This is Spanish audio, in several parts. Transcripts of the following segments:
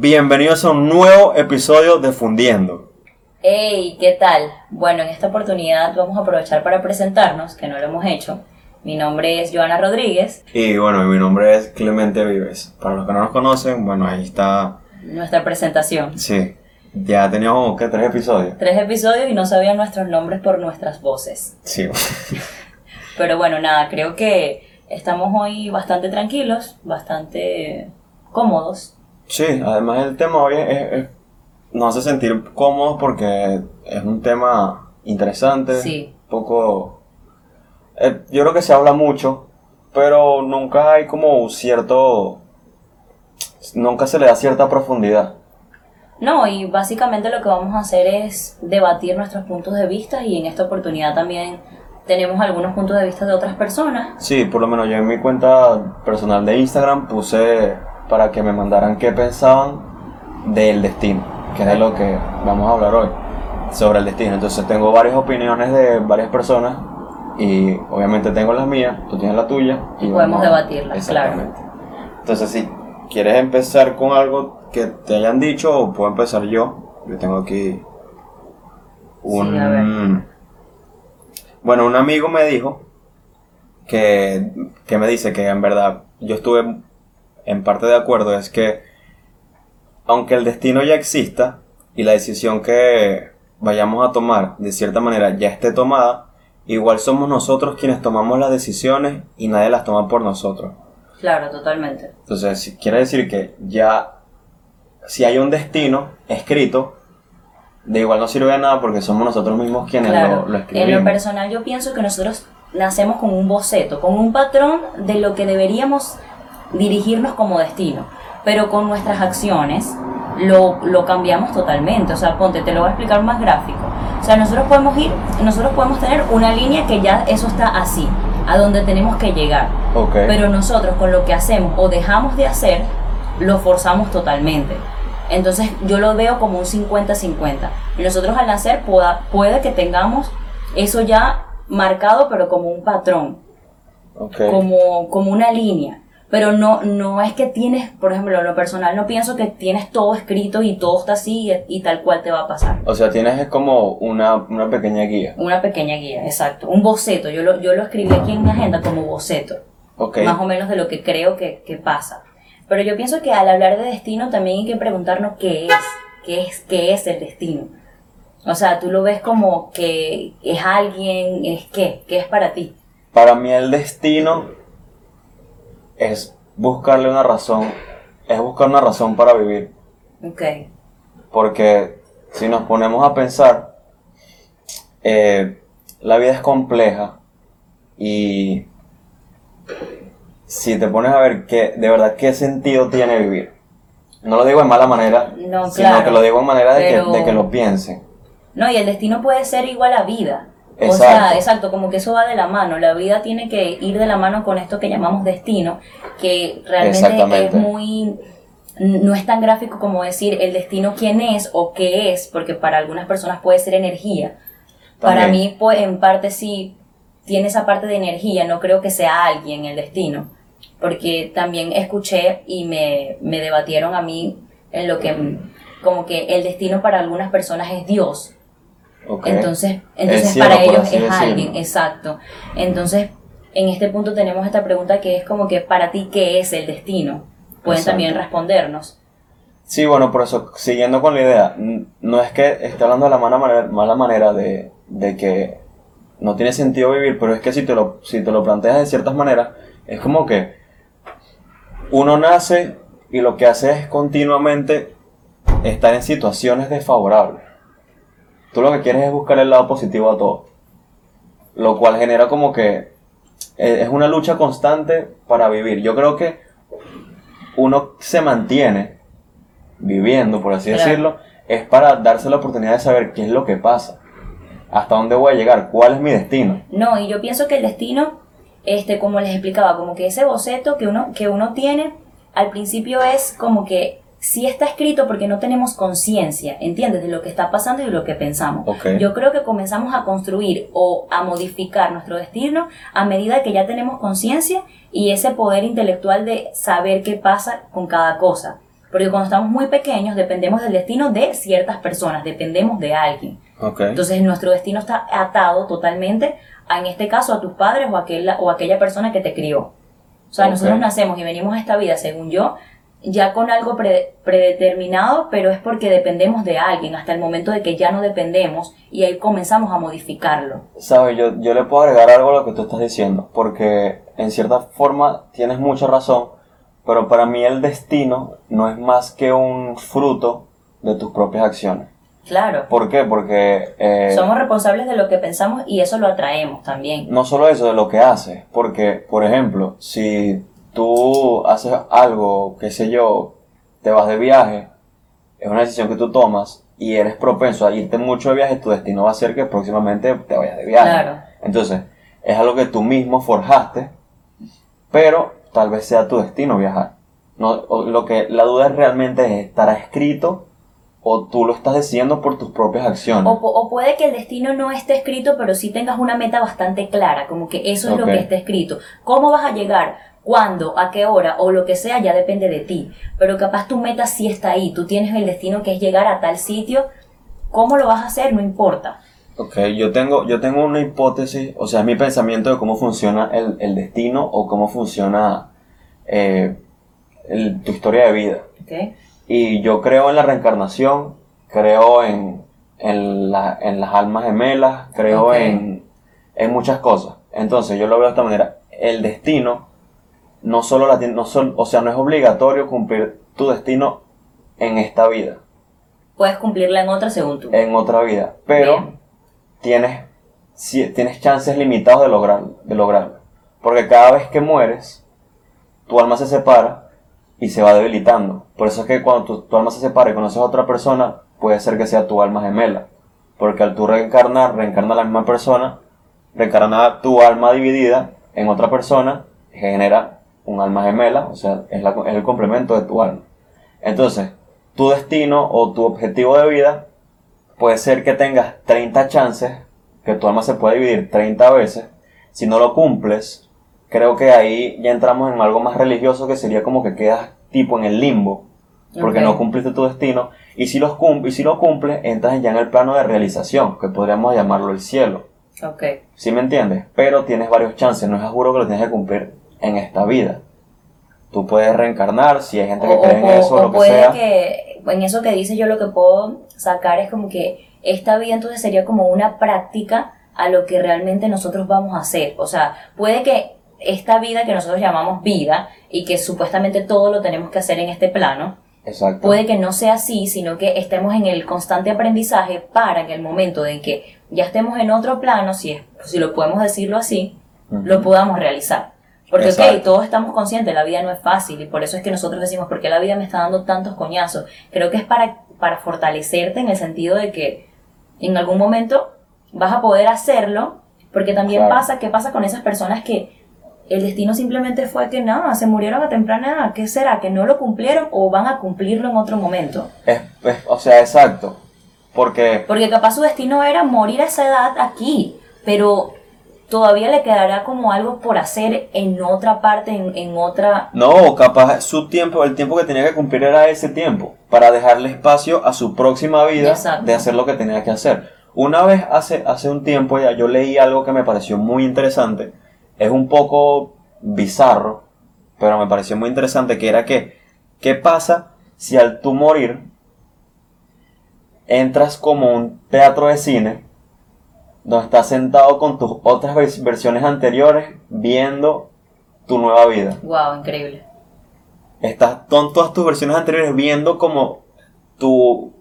Bienvenidos a un nuevo episodio de Fundiendo. Hey, ¿qué tal? Bueno, en esta oportunidad vamos a aprovechar para presentarnos, que no lo hemos hecho. Mi nombre es Joana Rodríguez. Y bueno, mi nombre es Clemente Vives. Para los que no nos conocen, bueno, ahí está. Nuestra presentación. Sí. Ya teníamos, ¿qué? Tres episodios. Tres episodios y no sabían nuestros nombres por nuestras voces. Sí. Pero bueno, nada, creo que estamos hoy bastante tranquilos, bastante cómodos. Sí, además el tema hoy es, es- nos hace sentir cómodos porque es un tema interesante. Sí. Poco. eh, yo creo que se habla mucho, pero nunca hay como cierto. Nunca se le da cierta profundidad. No, y básicamente lo que vamos a hacer es debatir nuestros puntos de vista y en esta oportunidad también tenemos algunos puntos de vista de otras personas. Sí, por lo menos yo en mi cuenta personal de Instagram puse para que me mandaran qué pensaban del destino, que es de lo que vamos a hablar hoy, sobre el destino. Entonces tengo varias opiniones de varias personas y obviamente tengo las mías, tú tienes la tuya. Y podemos debatirlas, Exactamente. Entonces si quieres empezar con algo que te hayan dicho o puedo empezar yo, yo tengo aquí un... Sí, a ver. Bueno, un amigo me dijo que, que me dice que en verdad yo estuve en parte de acuerdo, es que aunque el destino ya exista y la decisión que vayamos a tomar de cierta manera ya esté tomada, igual somos nosotros quienes tomamos las decisiones y nadie las toma por nosotros. Claro, totalmente. Entonces, quiere decir que ya, si hay un destino escrito, de igual no sirve de nada porque somos nosotros mismos quienes Claro. lo, lo En escribimos. lo personal yo pienso que nosotros nacemos con un boceto, con un patrón de lo que deberíamos dirigirnos como destino, pero con nuestras acciones lo, lo cambiamos totalmente. O sea, ponte, te lo voy a explicar más gráfico. O sea, nosotros podemos ir, nosotros podemos tener una línea que ya eso está así, a donde tenemos que llegar. Ok. Pero nosotros con lo que hacemos o dejamos de hacer, lo forzamos totalmente. Entonces yo lo veo como un 50-50. Y nosotros al nacer pueda- puede que tengamos eso ya marcado, pero como un patrón, como, como una línea. Pero no, no es que tienes, por ejemplo, en lo personal, no pienso que tienes todo escrito y todo está así y, y tal cual te va a pasar. O sea, tienes es como una, una pequeña guía. Una pequeña guía, exacto. Un boceto. Yo lo, yo lo escribí aquí en mi agenda como boceto. Ok. más o menos de lo que creo que, que pasa. Pero yo pienso que al hablar de destino también hay que preguntarnos qué es, qué es, qué es el destino. O sea, tú lo ves como que es alguien, es qué, qué es para ti. Para mí el destino es buscarle una razón, es buscar una razón para vivir. Ok, Porque si nos ponemos a pensar, eh, la vida es compleja y si te pones a ver que de verdad qué sentido tiene vivir. No lo digo en mala manera, No, sino claro, que lo digo en manera de, pero- que, de que lo piensen. No, y el destino puede ser igual a vida. O Exacto. sea, exacto, como que eso va de la mano. La vida tiene que ir de la mano con esto que llamamos destino, que realmente es muy... No es tan gráfico como decir el destino quién es o qué es, porque para algunas personas puede ser energía. Para También. mí, pues, en parte sí tiene esa parte de energía, no creo que sea alguien el destino. Porque también escuché y me, me debatieron a mí en lo que, como que el destino para algunas personas es Dios. Entonces, entonces para ellos es decirlo. alguien, exacto. Entonces, en este punto tenemos esta pregunta que es como que para ti, ¿qué es el destino? Pueden Exacto. también respondernos. Sí, bueno, por eso, siguiendo con la idea, no es que esté hablando de la mala manera, mala manera de, de que no tiene sentido vivir, pero es que si te, lo, si te lo planteas de ciertas maneras, es como que uno nace y lo que hace es continuamente estar en situaciones desfavorables. Tú lo que quieres es buscar el lado positivo a todo. Lo cual genera como que eh, es una lucha constante para vivir. Yo creo que uno se mantiene viviendo, por así Claro. decirlo, es para darse la oportunidad de saber qué es lo que pasa, hasta dónde voy a llegar, cuál es mi destino. No, y yo pienso que el destino, este, como les explicaba, como que ese boceto que uno, que uno tiene, al principio es como que sí está escrito porque no tenemos conciencia, ¿entiendes? De lo que está pasando y de lo que pensamos. Yo creo que comenzamos a construir o a modificar nuestro destino a medida que ya tenemos conciencia y ese poder intelectual de saber qué pasa con cada cosa. Porque cuando estamos muy pequeños dependemos del destino de ciertas personas, dependemos de alguien. Okay. Entonces nuestro destino está atado totalmente, a, en este caso, a tus padres o a aquella, o a aquella persona que te crió. O sea, nosotros nacemos y venimos a esta vida, según yo, ya con algo pre- predeterminado, pero es porque dependemos de alguien hasta el momento de que ya no dependemos y ahí comenzamos a modificarlo. Sabes, yo, yo le puedo agregar algo a lo que tú estás diciendo, porque en cierta forma tienes mucha razón, pero para mí el destino no es más que un fruto de tus propias acciones. Claro. ¿Por qué? Porque eh, Somos responsables de lo que pensamos y eso lo atraemos también. no solo eso, de lo que haces, porque, por ejemplo, si tú haces algo, qué sé yo, te vas de viaje, es una decisión que tú tomas y eres propenso a irte mucho de viaje, tu destino va a ser que próximamente te vayas de viaje. Claro. Entonces, es algo que tú mismo forjaste, pero tal vez sea tu destino viajar. No, lo que la duda realmente es, ¿estará escrito o tú lo estás decidiendo por tus propias acciones? O, pu- o puede que el destino no esté escrito, pero sí tengas una meta bastante clara, como que eso es lo que está escrito. ¿Cómo vas a llegar? ¿Cuándo? ¿A qué hora? O lo que sea, ya depende de ti. Pero capaz tu meta sí está ahí. Tú tienes el destino que es llegar a tal sitio. ¿Cómo lo vas a hacer? No importa. Ok, yo tengo, yo tengo una hipótesis, o sea, es mi pensamiento de cómo funciona el, el destino o cómo funciona eh, el- tu historia de vida. ¿ok? Y yo creo en la reencarnación, creo en, en, la- en las almas gemelas, creo en, en muchas cosas. Entonces yo lo veo de esta manera. El destino no solo la no sol- o sea, no es obligatorio cumplir tu destino en esta vida, Puedes cumplirla en otra según tú. en otra vida, pero Bien. tienes, si- tienes chances limitados de, lograr, de lograrlo. Porque cada vez que mueres, tu alma se separa y se va debilitando. Por eso es que cuando tu, tu alma se separa y conoces a otra persona, puede ser que sea tu alma gemela. Porque al tú reencarnar, reencarna la misma persona, reencarna tu alma dividida en otra persona, genera un alma gemela, o sea, es, la- es el complemento de tu alma. Entonces, tu destino o tu objetivo de vida puede ser que tengas 30 chances, que tu alma se pueda dividir 30 veces. Si no lo cumples, creo que ahí ya entramos en algo más religioso que sería como que quedas tipo en el limbo, porque no cumpliste tu destino. Y si, los cum- y si lo cumples, entras ya en el plano de realización, que podríamos llamarlo el cielo. Ok. ¿Sí me entiendes? Pero tienes varios chances, no es a juro que lo tienes que cumplir en esta vida. Tú puedes reencarnar, si hay gente que O, cree en o- eso, o lo que puede sea. que, en eso que dice yo lo que puedo sacar es como que esta vida entonces sería como una práctica a lo que realmente nosotros vamos a hacer. O sea, puede que esta vida que nosotros llamamos vida y que supuestamente todo lo tenemos que hacer en este plano, Exacto. puede que no sea así, sino que estemos en el constante aprendizaje para que el momento en que ya estemos en otro plano, si, es, si lo podemos decirlo así, lo podamos realizar. Porque, ok, Exacto. todos estamos conscientes, la vida no es fácil y por eso es que nosotros decimos, ¿por qué la vida me está dando tantos coñazos? Creo que es para, para fortalecerte en el sentido de que en algún momento vas a poder hacerlo, porque también Claro. pasa, ¿qué pasa con esas personas que el destino simplemente fue que nada, se murieron a temprana edad? ¿Qué será? ¿Que no lo cumplieron o van a cumplirlo en otro momento? Es- es- o sea, exacto. Porque Porque capaz su destino era morir a esa edad aquí, pero todavía le quedará como algo por hacer en otra parte, en, en otra... No, capaz su tiempo, el tiempo que tenía que cumplir era ese tiempo, para dejarle espacio a su próxima vida Exacto. de hacer lo que tenía que hacer. Una vez hace, hace un tiempo ya yo leí algo que me pareció muy interesante, es un poco bizarro, pero me pareció muy interesante, que era que, ¿qué pasa si al tú morir entras como un teatro de cine donde estás sentado con tus otras vers- versiones anteriores viendo tu nueva vida? ¡Wow! Increíble. Estás con todas tus versiones anteriores viendo como tu,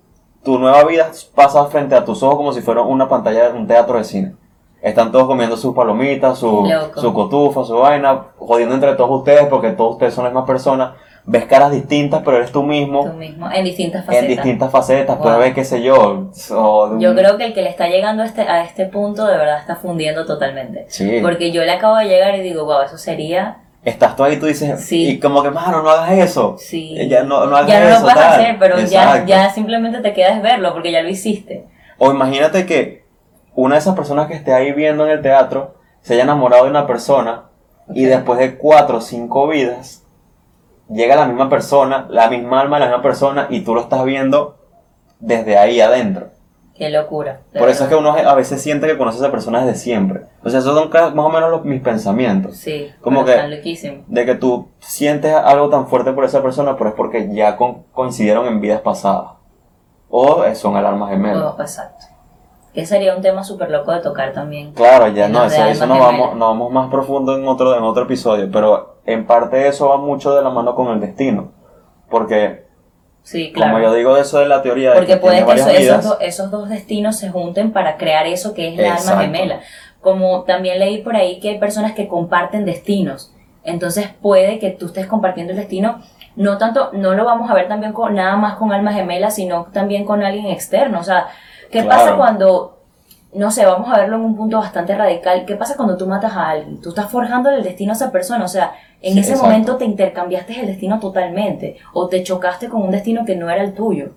tu nueva vida pasa frente a tus ojos como si fuera una pantalla de un teatro de cine. Están todos comiendo sus palomitas, su, Loco. su cotufa, su vaina, jodiendo entre todos ustedes porque todos ustedes son las mismas personas. Ves caras distintas, pero eres tú mismo Tú mismo, en distintas facetas. en distintas facetas. Wow. Puedes ver, qué sé yo. o- Yo creo que el que le está llegando a este, a este punto de verdad está fundiendo totalmente. Sí. Porque yo le acabo de llegar y digo, wow, eso sería... Estás tú ahí y tú dices, Sí. y como que, mano, no hagas eso. Sí. Ya no, no hagas ya no eso. lo puedes tal". hacer, pero ya, ya simplemente te quedas verlo porque ya lo hiciste. O imagínate que una de esas personas que esté ahí viendo en el teatro se haya enamorado de una persona y Ok. después de cuatro o cinco vidas llega la misma persona, la misma alma de la misma persona y tú lo estás viendo desde ahí adentro. Qué locura. Por eso es que uno a veces siente que conoce a esa persona desde siempre. O sea, esos son más o menos los- mis pensamientos. Sí, como que- están. De que tú sientes algo tan fuerte por esa persona, pero es porque ya con- coincidieron en vidas pasadas. O son el alma gemela. Oh, exacto. Que sería un tema súper loco de tocar también. Claro, ya no, los de eso, nos vamos, gemelas. nos vamos más profundo en otro, en otro episodio, pero en parte eso va mucho de la mano con el destino. Porque, Sí, claro. como yo digo de eso de la teoría de Porque que puede que eso- esos, do- esos dos destinos se junten para crear eso que es la alma gemela. Como también leí por ahí que hay personas que comparten destinos. Entonces puede que tú estés compartiendo el destino, no tanto, no lo vamos a ver también con nada más con alma gemela, sino también con alguien externo. O sea, ¿qué Claro. pasa cuando, no sé, vamos a verlo en un punto bastante radical, ¿qué pasa cuando tú matas a alguien? Tú estás forjando el destino a esa persona, o sea, en Sí, ese exacto. momento te intercambiaste el destino totalmente, o te chocaste con un destino que no era el tuyo.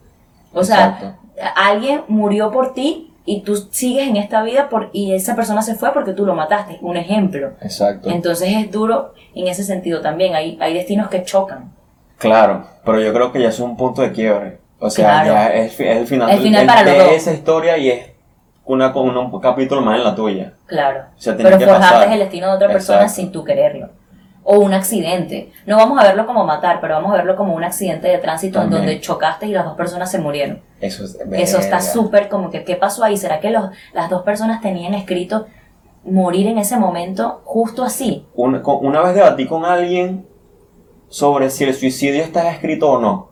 O sea, alguien murió por ti y tú sigues en esta vida por, y esa persona se fue porque tú lo mataste. Un ejemplo. Exacto. Entonces es duro en ese sentido también. Hay, hay destinos que chocan. Claro, pero yo creo que ya es un punto de quiebre. O sea, Claro. ya es, el final, El final de- para los de dos. esa historia y es una, con un capítulo más en la tuya. Claro. O sea, Pero que forjaste pasar. el destino de otra persona Exacto. sin tú quererlo. O un accidente. No vamos a verlo como matar, pero vamos a verlo como un accidente de tránsito También. en donde chocaste y las dos personas se murieron. Eso es Eso está súper como que, ¿qué pasó ahí? ¿Será que los, las dos personas tenían escrito morir en ese momento justo así? Una, una vez debatí con alguien sobre si el suicidio está escrito o no.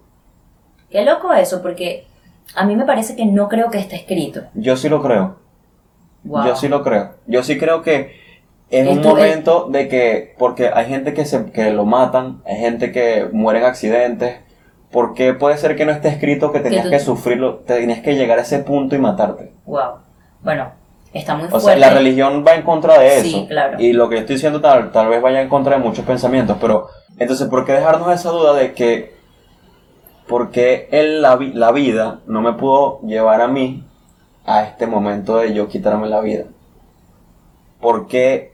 Qué loco eso, porque a mí me parece que no creo que esté escrito. Yo sí lo creo. Wow. Yo sí lo creo. Yo sí creo que es un momento de que, porque hay gente que, se, que lo matan, hay gente que muere en accidentes, porque puede ser que no esté escrito que tenías que sufrirlo, tenías que llegar a ese punto y matarte. Wow. Bueno, está muy O sea, fuerte. la religión va en contra de eso. Sí, claro. Y lo que yo estoy diciendo tal, tal vez vaya en contra de muchos pensamientos, pero entonces, ¿por qué dejarnos esa duda de que, por qué el- la, vi- la vida no me pudo llevar a mí a este momento de yo quitarme la vida? ¿Por qué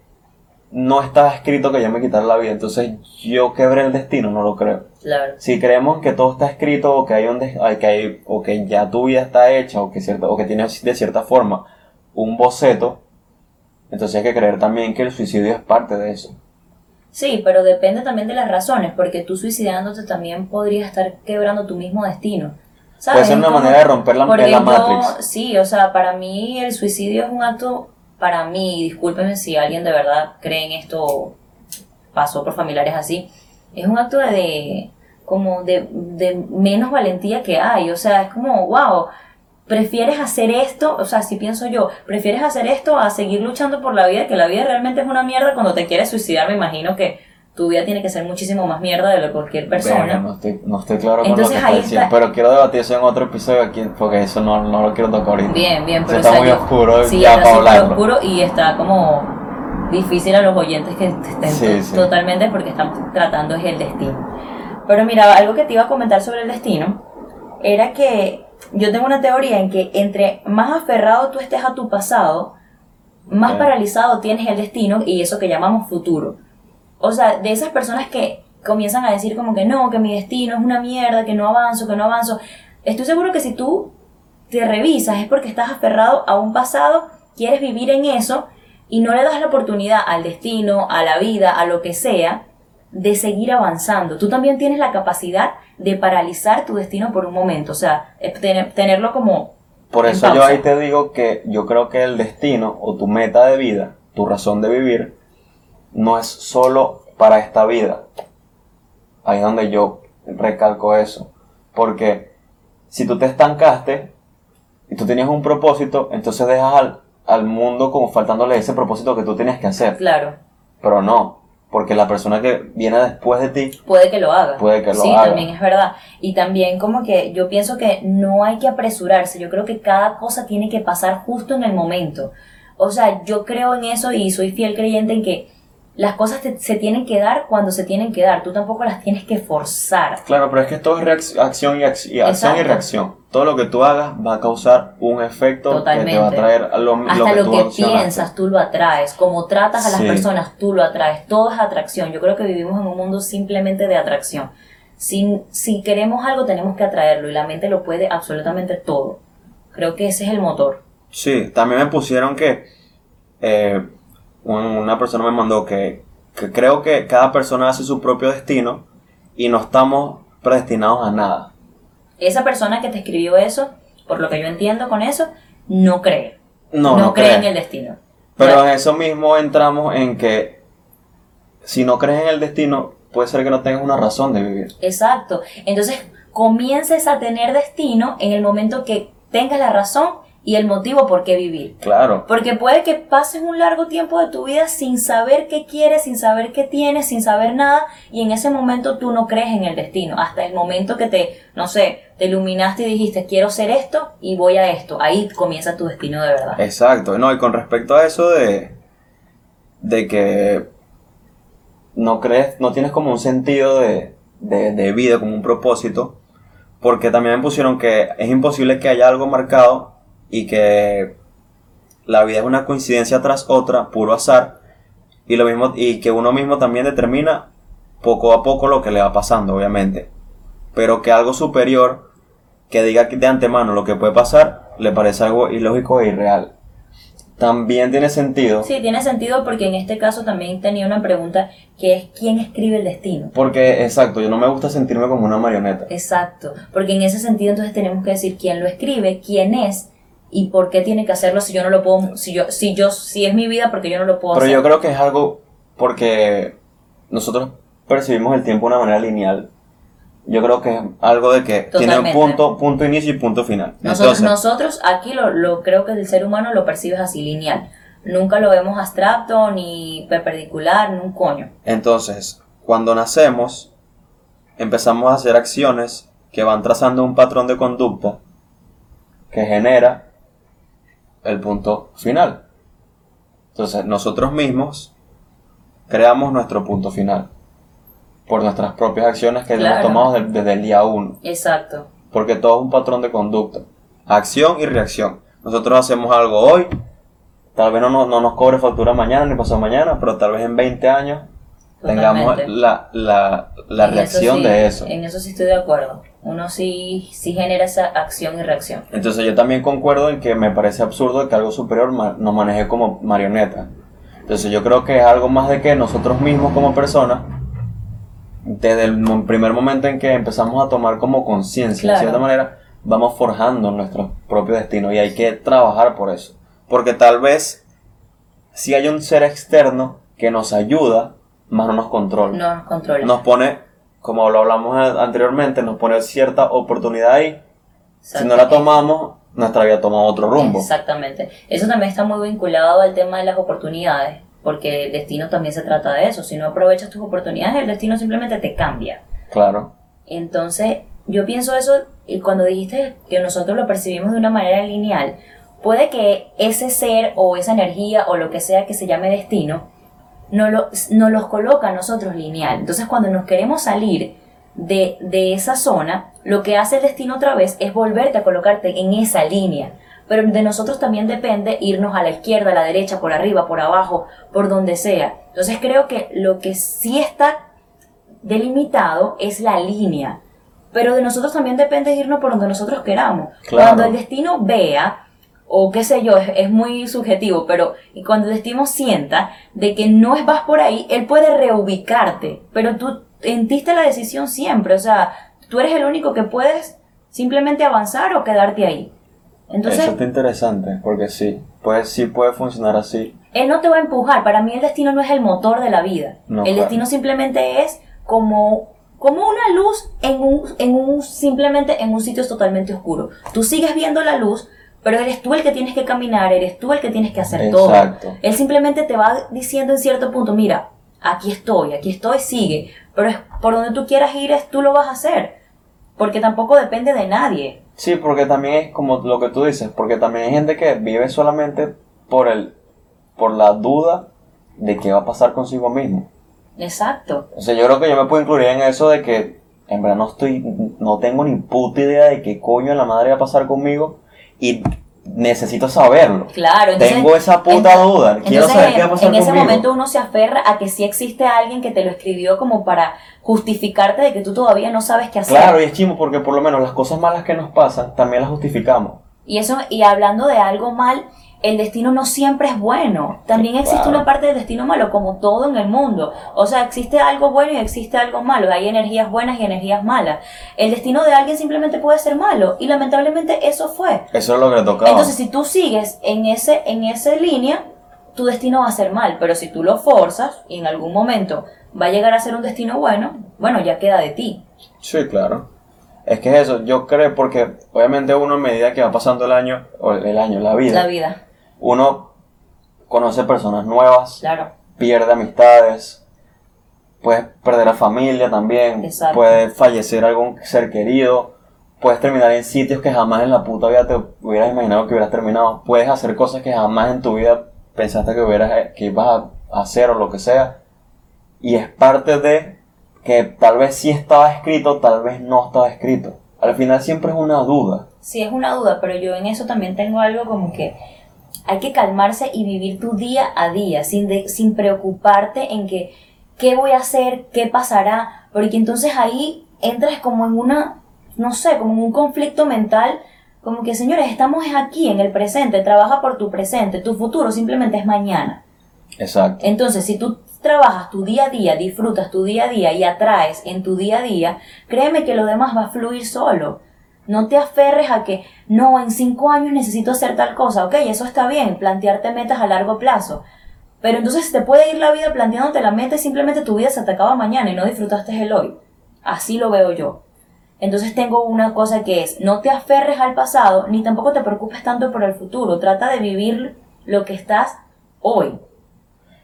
no estaba escrito que yo me quitara la vida? Entonces, yo quebré el destino, no lo creo. Claro. Si creemos que todo está escrito o que hay un que hay, o que ya tu vida está hecha o que cierta, o que tienes de cierta forma un boceto, entonces hay que creer también que el suicidio es parte de eso. Sí, pero depende también de las razones, porque tú suicidándote también podrías estar quebrando tu mismo destino. ¿Sabes? Puede ser una manera de romper la, Matrix. sí, o sea, para mí el suicidio es un acto, para mí, discúlpenme si alguien de verdad cree en esto pasó por familiares así, es un acto de, como de, de menos valentía que hay, o sea, es como, wow, prefieres hacer esto, o sea, si pienso yo, prefieres hacer esto a seguir luchando por la vida, que la vida realmente es una mierda cuando te quieres suicidar, me imagino que tu vida tiene que ser muchísimo más mierda de lo que cualquier persona. No, estoy, no estoy claro con Entonces, lo que ahí estás diciendo, está- pero quiero debatir eso en otro episodio aquí, porque eso no, no lo quiero tocar ahorita. Bien, bien, pero está o sea, muy yo- oscuro sí, ya está para oscuro y está como difícil a los oyentes que estén Sí, to- sí. totalmente porque estamos tratando es el destino. Pero mira, algo que te iba a comentar sobre el destino era que yo tengo una teoría en que entre más aferrado tú estés a tu pasado, más paralizado tienes el destino y eso que llamamos futuro. O sea, de esas personas que comienzan a decir como que no, que mi destino es una mierda, que no avanzo, que no avanzo. Estoy seguro que si tú te revisas es porque estás aferrado a un pasado, quieres vivir en eso y no le das la oportunidad al destino, a la vida, a lo que sea, de seguir avanzando. Tú también tienes la capacidad de paralizar tu destino por un momento, o sea, tener- tenerlo como... Por eso yo ahí te digo que yo creo que el destino o tu meta de vida, tu razón de vivir, no es solo para esta vida. Ahí es donde yo recalco eso. Porque si tú te estancaste y tú tenías un propósito, entonces dejas al, al mundo como faltándole ese propósito que tú tenías que hacer. Claro, Pero no, porque la persona que viene después de ti, puede que lo haga. Puede que lo sí, haga. también es verdad. Y también como que yo pienso que no hay que apresurarse. Yo creo que cada cosa tiene que pasar justo en el momento. O sea, yo creo en eso y soy fiel creyente en que las cosas te- se tienen que dar cuando se tienen que dar. Tú tampoco las tienes que forzar. Claro, pero es que todo es acción y, ac- y acción y reacción. Todo lo que tú hagas va a causar un efecto que te va a traer lo, Hasta lo que lo tú que accionaste. piensas, tú lo atraes. Como tratas a las Sí. personas, tú lo atraes. Todo es atracción. Yo creo que vivimos en un mundo simplemente de atracción. Si, si queremos algo tenemos que atraerlo y la mente lo puede absolutamente todo. Creo que ese es el motor. Sí, también me pusieron que eh, una persona me mandó que, que creo que cada persona hace su propio destino y no estamos predestinados a nada. Esa persona que te escribió eso, por lo que yo entiendo con eso, no cree. No, no, cree cree. en el destino. Pero en eso mismo entramos en que si no crees en el destino, puede ser que no tengas una razón de vivir. Exacto. Entonces comiences a tener destino en el momento que tengas la razón y el motivo por qué vivir. Claro. Porque puede que pases un largo tiempo de tu vida sin saber qué quieres, sin saber qué tienes, sin saber nada, y en ese momento tú no crees en el destino. Hasta el momento que te, no sé, te iluminaste y dijiste, quiero ser esto y voy a esto. Ahí comienza tu destino de verdad. Exacto. No, y con respecto a eso de, de que no crees, no tienes como un sentido de, de, de vida, como un propósito, porque también me pusieron que es imposible que haya algo marcado y que la vida es una coincidencia tras otra, puro azar, y lo mismo, y que uno mismo también determina poco a poco lo que le va pasando, obviamente. Pero que algo superior que diga de antemano lo que puede pasar, le parece algo ilógico e irreal. También tiene sentido, Sí, tiene sentido porque en este caso también tenía una pregunta que es ¿quién escribe el destino? porque exacto, yo no me gusta sentirme como una marioneta. Exacto, porque en ese sentido entonces tenemos que decir quién lo escribe, quién es y por qué tiene que hacerlo si yo no lo puedo, si yo, si yo, si es mi vida porque yo no lo puedo Pero hacer. yo creo que es algo porque nosotros percibimos el tiempo de una manera lineal. Yo creo que es algo de que tiene un punto, punto inicio y punto final. Nosotros, Entonces, nosotros aquí lo, lo creo que el ser humano lo percibes así lineal. Nunca lo vemos abstracto ni perpendicular, ni un coño. entonces, cuando nacemos, empezamos a hacer acciones que van trazando un patrón de conducta que genera el punto final. Entonces, nosotros mismos creamos nuestro punto final por nuestras propias acciones que hemos tomado de- desde el día uno. Exacto. Porque todo es un patrón de conducta. Acción y reacción. Nosotros hacemos algo hoy, tal vez no nos, no nos cobre factura mañana ni pasado mañana, pero tal vez en 20 años tengamos la, la, la eso reacción sí- de eso. En eso sí estoy de acuerdo. Uno sí, sí genera esa acción y reacción. Entonces yo también concuerdo en que me parece absurdo que algo superior ma- nos maneje como marioneta. Entonces yo creo que es algo más de que nosotros mismos como personas, desde el primer momento en que empezamos a tomar como conciencia, Claro. de cierta manera, vamos forjando nuestro propio destino y hay que trabajar por eso. Porque tal vez si hay un ser externo que nos ayuda, más no nos controla. No nos controla. Nos pone, como lo hablamos anteriormente, nos pone cierta oportunidad ahí si no la tomamos, nuestra vida toma otro rumbo. Exactamente. Eso también está muy vinculado al tema de las oportunidades, porque el destino también se trata de eso. Si no aprovechas tus oportunidades, el destino simplemente te cambia. Claro. Entonces, yo pienso eso, y cuando dijiste que nosotros lo percibimos de una manera lineal, puede que ese ser o esa energía o lo que sea que se llame destino, no, lo, no los coloca a nosotros lineal. Entonces, cuando nos queremos salir de, de esa zona, lo que hace el destino otra vez es volverte a colocarte en esa línea. Pero de nosotros también depende irnos a la izquierda, a la derecha, por arriba, por abajo, por donde sea. Entonces creo que lo que sí está delimitado es la línea. Pero de nosotros también depende irnos por donde nosotros queramos. Claro. Cuando el destino vea, o qué sé yo, es, es muy subjetivo, pero y cuando el destino sienta de que no es vas por ahí, él puede reubicarte. Pero tú en ti está la decisión siempre. O sea, tú eres el único que puedes simplemente avanzar o quedarte ahí. Entonces, Eso está interesante, porque sí, pues sí puede funcionar así. él no te va a empujar. Para mí el destino no es el motor de la vida. No, el claro. destino simplemente es como, como una luz en un, en un, simplemente en un sitio totalmente oscuro. Tú sigues viendo la luz, pero eres tú el que tienes que caminar, eres tú el que tienes que hacer todo. Exacto. Él simplemente te va diciendo en cierto punto, mira, aquí estoy, aquí estoy, sigue. Pero es por donde tú quieras ir, es tú lo vas a hacer. Porque tampoco depende de nadie. Sí, porque también es como lo que tú dices, porque también hay gente que vive solamente por el por la duda de qué va a pasar consigo mismo. Exacto. O sea, yo creo que yo me puedo incluir en eso de que en verdad no estoy no tengo ni puta idea de qué coño en la madre va a pasar conmigo y necesito saberlo. Claro, entonces, Tengo esa puta duda. Quiero saber qué va a en- pasar En ese conmigo. momento uno se aferra a que sí existe alguien que te lo escribió como para justificarte de que tú todavía no sabes qué hacer. Claro, y es chimo porque por lo menos las cosas malas que nos pasan también las justificamos. Y eso, y hablando de algo mal, el destino no siempre es bueno. También existe una parte del destino malo, como todo en el mundo. O sea, existe algo bueno y existe algo malo. Hay energías buenas y energías malas. El destino de alguien simplemente puede ser malo. Y lamentablemente eso fue. Eso es lo que tocaba. Entonces, si tú sigues en ese, en esa línea, tu destino va a ser mal. Pero si tú lo forzas y en algún momento va a llegar a ser un destino bueno, bueno, ya queda de ti. Sí, claro. Es que es eso, yo creo, porque obviamente uno a medida que va pasando el año, o el año, la vida, La vida, uno conoce personas nuevas, claro. pierde amistades, puedes perder a familia también, Exacto. puede fallecer algún ser querido, puedes terminar en sitios que jamás en la puta vida te hubieras imaginado que hubieras terminado, puedes hacer cosas que jamás en tu vida pensaste que hubieras que ibas a hacer o lo que sea, y es parte de que tal vez sí estaba escrito, tal vez no estaba escrito. Al final siempre es una duda. Sí, es una duda, pero yo en eso también tengo algo como que hay que calmarse y vivir tu día a día, sin, de- sin preocuparte en que qué voy a hacer, qué pasará, porque entonces ahí entras como en una, no sé, como en un conflicto mental, como que señores, estamos aquí en el presente, trabaja por tu presente, tu futuro simplemente es mañana. Exacto. Entonces, si tú trabajas tu día a día, disfrutas tu día a día y atraes en tu día a día, créeme que lo demás va a fluir solo. No te aferres a que, no, en cinco años necesito hacer tal cosa. Ok, eso está bien, plantearte metas a largo plazo. Pero entonces te puede ir la vida planteándote la meta y simplemente tu vida se te mañana y no disfrutaste el hoy. Así lo veo yo. Entonces tengo una cosa que es, no te aferres al pasado ni tampoco te preocupes tanto por el futuro. Trata de vivir lo que estás hoy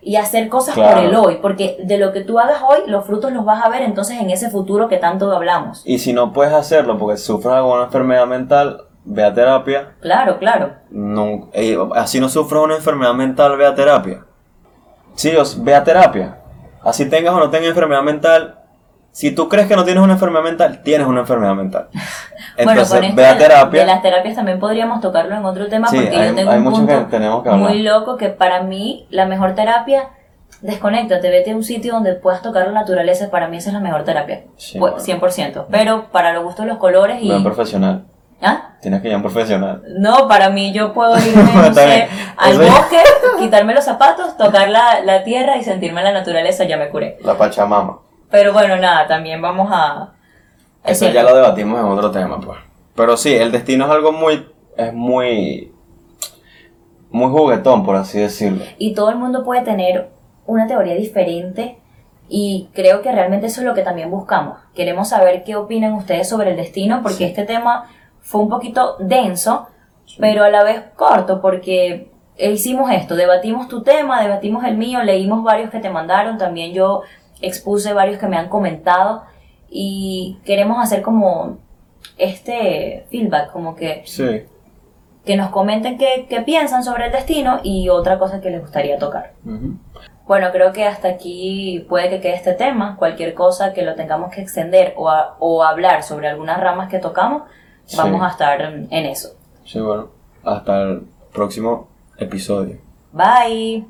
y hacer cosas Claro. por el hoy, porque de lo que tú hagas hoy, los frutos los vas a ver entonces en ese futuro que tanto hablamos. Y si no puedes hacerlo porque sufres alguna enfermedad mental, ve a terapia. Claro, claro. No, eh, así no sufres una enfermedad mental, ve a terapia. Sí, ve a terapia. Así tengas o no tengas enfermedad mental. Si tú crees que no tienes una enfermedad mental, tienes una enfermedad mental. Entonces, bueno, con esto ve a de- terapia. De las terapias también podríamos tocarlo en otro tema Sí, porque hay- yo tengo hay un mucho punto que tenemos que muy loco que para mí la mejor terapia, desconéctate, vete a un sitio donde puedas tocar la naturaleza, para mí esa es la mejor terapia. Sí, Pues, bueno. 100%. Pero para los gustos los colores y... Un profesional. ¿Ah? Tienes que ir a un profesional. No, para mí yo puedo irme, no sé, al Eso bosque, quitarme los zapatos, tocar la, la tierra y sentirme en la naturaleza, ya me curé. La Pachamama. Pero bueno, nada, también vamos a... es Eso ya lo debatimos en otro tema, pues. Pero sí, el destino es algo muy. Es muy. Muy juguetón, por así decirlo. Y todo el mundo puede tener una teoría diferente y creo que realmente eso es lo que también buscamos. Queremos saber qué opinan ustedes sobre el destino porque Sí. este tema fue un poquito denso, pero a la vez corto porque hicimos esto, debatimos tu tema, debatimos el mío, leímos varios que te mandaron, también yo expuse varios que me han comentado y queremos hacer como este feedback, como que, Sí. que nos comenten qué, qué piensan sobre el destino y otra cosa que les gustaría tocar. Ujú. Bueno, creo que hasta aquí puede que quede este tema. Cualquier cosa que lo tengamos que extender o, a- o hablar sobre algunas ramas que tocamos, Sí. vamos a estar en eso. Sí, bueno. Hasta el próximo episodio. Bye.